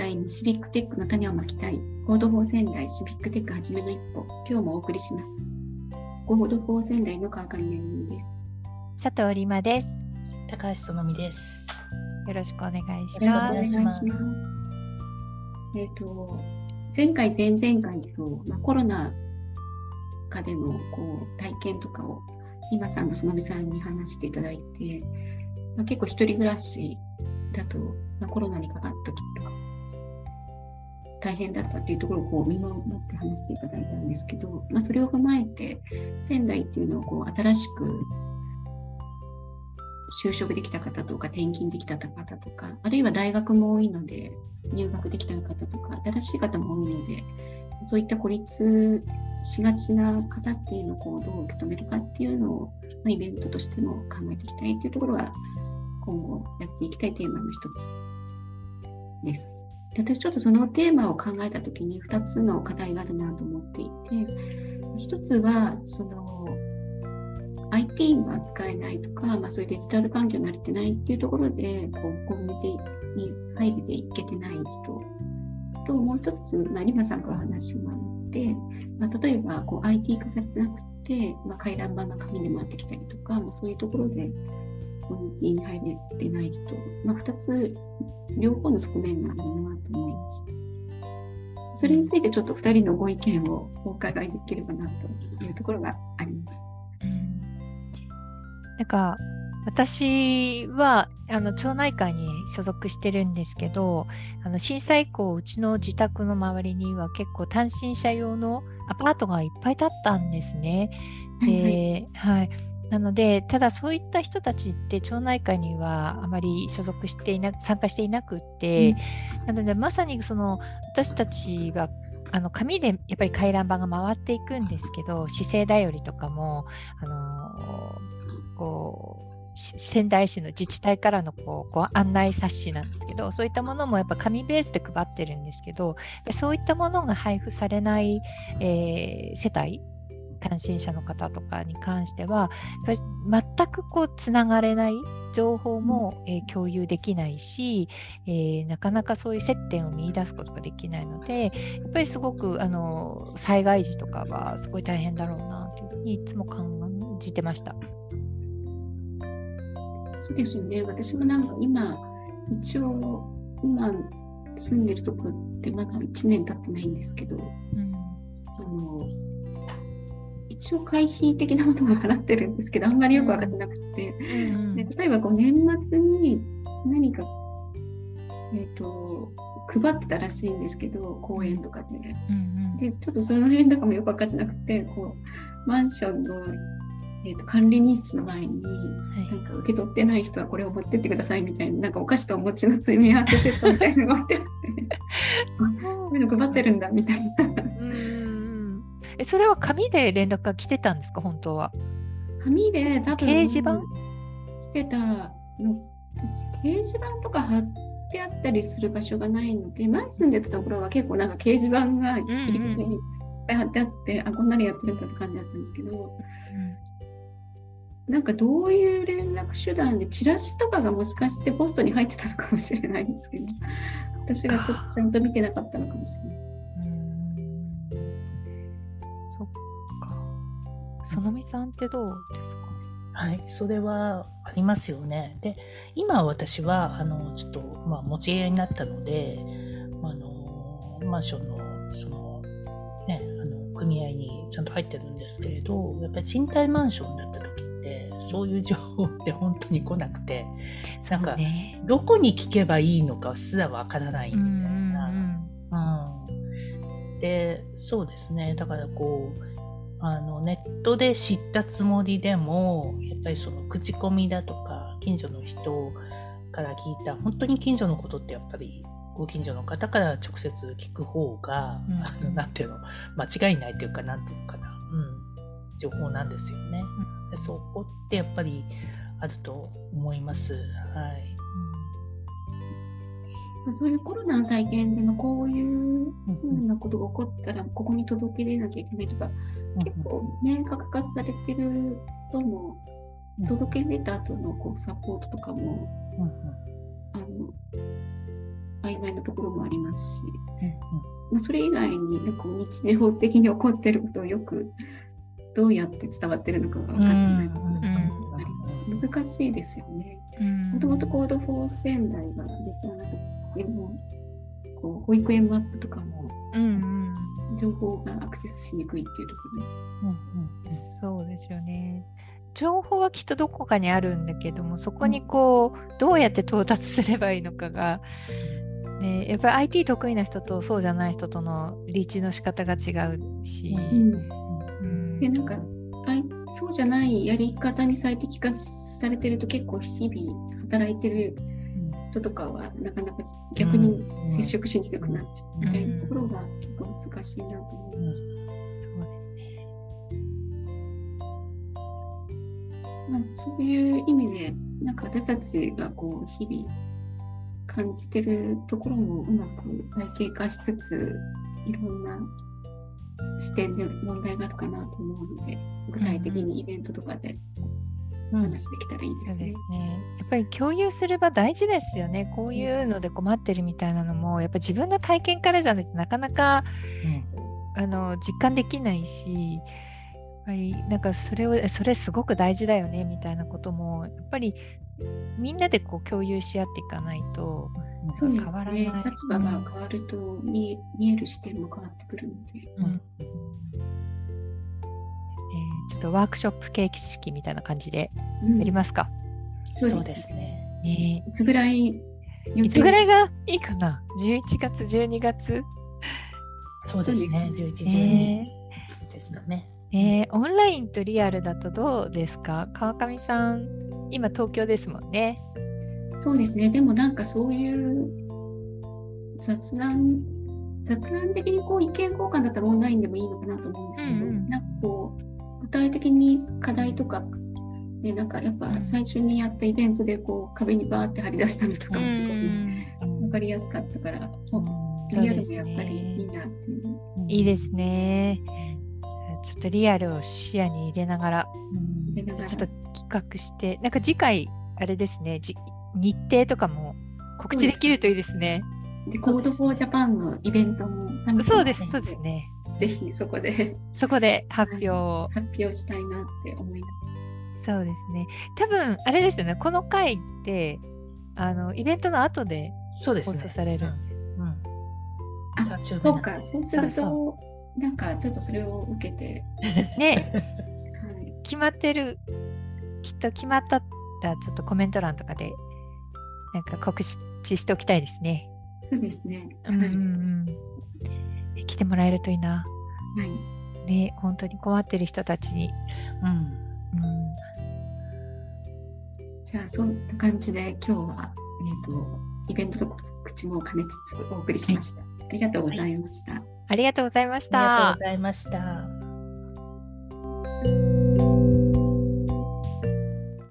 代にシビックテックの種をまきたい。コードフォー仙台シビックテックはじめの一歩。今日もお送りします。コードフォー仙台の川上めです。佐藤里真です。高橋そのみです。よろしくお願いします。よろしくお願いします。えっ、ー、と、前回、前々回と、まあ、コロナ禍でのこう体験とかを今さんとそのみさんに話していただいて、まあ、結構一人暮らしだと、まあ、コロナにかかった時とか大変だったっていうところをこう見守って話していただいたんですけど、まあ、それを踏まえて仙台っていうのをこう新しく就職できた方とか転勤できた方とかあるいは大学も多いので入学できた方とか新しい方も多いのでそういった孤立しがちな方っていうのをこうどう受け止めるかっていうのを、まあ、イベントとしても考えていきたいっていうところが今後やっていきたいテーマの一つです。私ちょっとそのテーマを考えた時に2つの課題があるなと思っていて1つはその IT が使えないとか、まあ、そういうデジタル環境に慣れてないっていうところでこうコミュニティに入れていけてない人ともう一つ、まあ、リマさんから話があって、まあ、例えばこう IT 化されてなくて、まあ、回覧板が紙で回ってきたりとか、まあ、そういうところでコミュニティに入れてない人、まあ、2つ両方の側面があるなと思いました。それについてちょっと2人のご意見をお伺いできればなというところがあります。なんか私はあの町内会に所属してるんですけどあの震災以降うちの自宅の周りには結構単身者用のアパートがいっぱい建ったんですね。で、はい、はい、なのでただそういった人たちって町内会にはあまり所属していな参加していなくって、うん、なのでまさにその私たちはあの紙でやっぱり回覧板が回っていくんですけど姿勢だよりとかもあのこう仙台市の自治体からのこうこう案内冊子なんですけどそういったものもやっぱ紙ベースで配ってるんですけどそういったものが配布されない、えー、世帯単身者の方とかに関しては全くこうつながれない情報も、えー、共有できないし、えー、なかなかそういう接点を見いだすことができないのでやっぱりすごくあの災害時とかはすごい大変だろうなというふうにいつも感じてました。そうですよね。私もなんか今、一応、今住んでるとこってまだ1年経ってないんですけど、うん、一応会費的なものも払ってるんですけど、あんまりよく分かってなくて、うん、で例えばこう年末に何か、えーと、配ってたらしいんですけど、公園とかで。うんうん、で、ちょっとその辺とかもよく分かってなくて、こうマンションのえーと、管理日誌の前に、はい、なんか受け取ってない人はこれを持ってってくださいみたいななんかお菓子とお餅の詰め合わせセットみたいなのが置いてあって。こういうの配ってるんだみたいな。うんえそれは紙で連絡が来てたんですか？本当は。紙で多分。掲示板？来てたの。掲示板とか貼ってあったりする場所がないので前住んでたところは結構なんか掲示板が入り口に貼ってあって、うん。うん、あこんなにやってるんだって感じだったんですけど、なんかどういう連絡手段でチラシとかがもしかしてポストに入ってたのかもしれないんですけど私がちょっとちゃんと見てなかったのかもしれない。そのみさんってどうですか？はい、それはありますよね。で、今私は、あの、ちょっと、まあ、持ち家になったので、あの、マンションの、その、ね、あの、組合にちゃんと入ってるんですけれど、やっぱり賃貸マンションだった時そういう情報って本当に来なくて、なんか、どこに聞けばいいのかすらわからないみたいな。うん、でそうですね。だからこうあのネットで知ったつもりでもやっぱりその口コミだとか近所の人から聞いた本当に近所のことってやっぱりご近所の方から直接聞く方が、うん、あのなんていうの間違いないというかなんていうのかな、うん、情報なんですよね。うん。そこってやっぱりあると思います。はい。まあ、そういうコロナの体験で、まあ、こういうふうなことが起こったら、ここに届け出なきゃいけないとか、結構明確化されてるとも、届け出た後のこうサポートとかも、あの曖昧なところもありますし、うんうん。まあ、それ以外になんか日常的に起こってることをよくどうやって伝わってるのかが分かってない部分とかもあります。難しいですよね。うんもともとコードフォー仙台が出た中でもこう保育園マップとかもうんうん。情報がアクセスしにくいっていうところうんうん。そうですよね。情報はきっとどこかにあるんだけどもそこにこうどうやって到達すればいいのかが、ね、やっぱり IT 得意な人とそうじゃない人とのリーチの仕方が違うし、うん。でなんかあいそうじゃないやり方に最適化されてると結構日々働いてる人とかはなかなか逆に接触しにくくなっちゃうみたいなところが結構難しいなと思います。そうですね。まあ、そういう意味でなんか私たちがこう日々感じてるところもうまく体系化しつついろんな視点で問題があるかなと思うので具体的にイベントとかで話できたらいいですねそうで。すね。やっぱり共有する場大事ですよね。こういうので困ってるみたいなのも、やっぱ自分の体験からじゃないとなかなかあの実感できないし、やっぱりなんかそれをそれすごく大事だよねみたいなこともやっぱりみんなでこう共有し合っていかないと、変わらないね。立場が変わると見え見える視点も変わってくるので。うんっとワークショップ形式みたいな感じでうんやりますか？そうですね。ねいつぐらいえいつぐらいがいいかな ?11 月、12月、そうですね。11、え12ですかね。ーえーオンラインとリアルだとどうですか？川上さん、今東京ですもんね。そうですね。でもなんかそういう雑談、雑談的にこう意見交換だったらオンラインでもいいのかなと思うんですけど、うんうんなんかこう具体的に課題とか、ね、なんかやっぱ最初にやったイベントでこう壁にバーって貼り出したのとかもすごく分かりやすかったから、リアルもやっぱりいいなっていう。いいですね。ちょっとリアルを視野に入れながら、でだからちょっと企画して、なんか次回、あれですね、じ日程とかも告知できるといいですね。で、コードフォージャパンのイベントもそうです、そうですね。ぜひそこで そこで発表を。発表したいなって思います。そうですね。多分、あれですよね、この回って、あの、イベントの後でそうですね。放送されるんです。うん。うん。あ三週目そうか、そうすると、そうなんかちょっとそれを受けて、ね、はい、決まってる、きっと決まったら、ちょっとコメント欄とかで、なんか告知しておきたいですね。そうですね。はい。うんうんうん。来てもらえるといいな。はい、ね、本当に困ってる人たちに。うん。うん、じゃあ、そんな感じで今日は、えっ、と、イベントの告知も兼ねつつお送りしました。ありがとうございました。ありがとうございましありがとうたご。ざいました。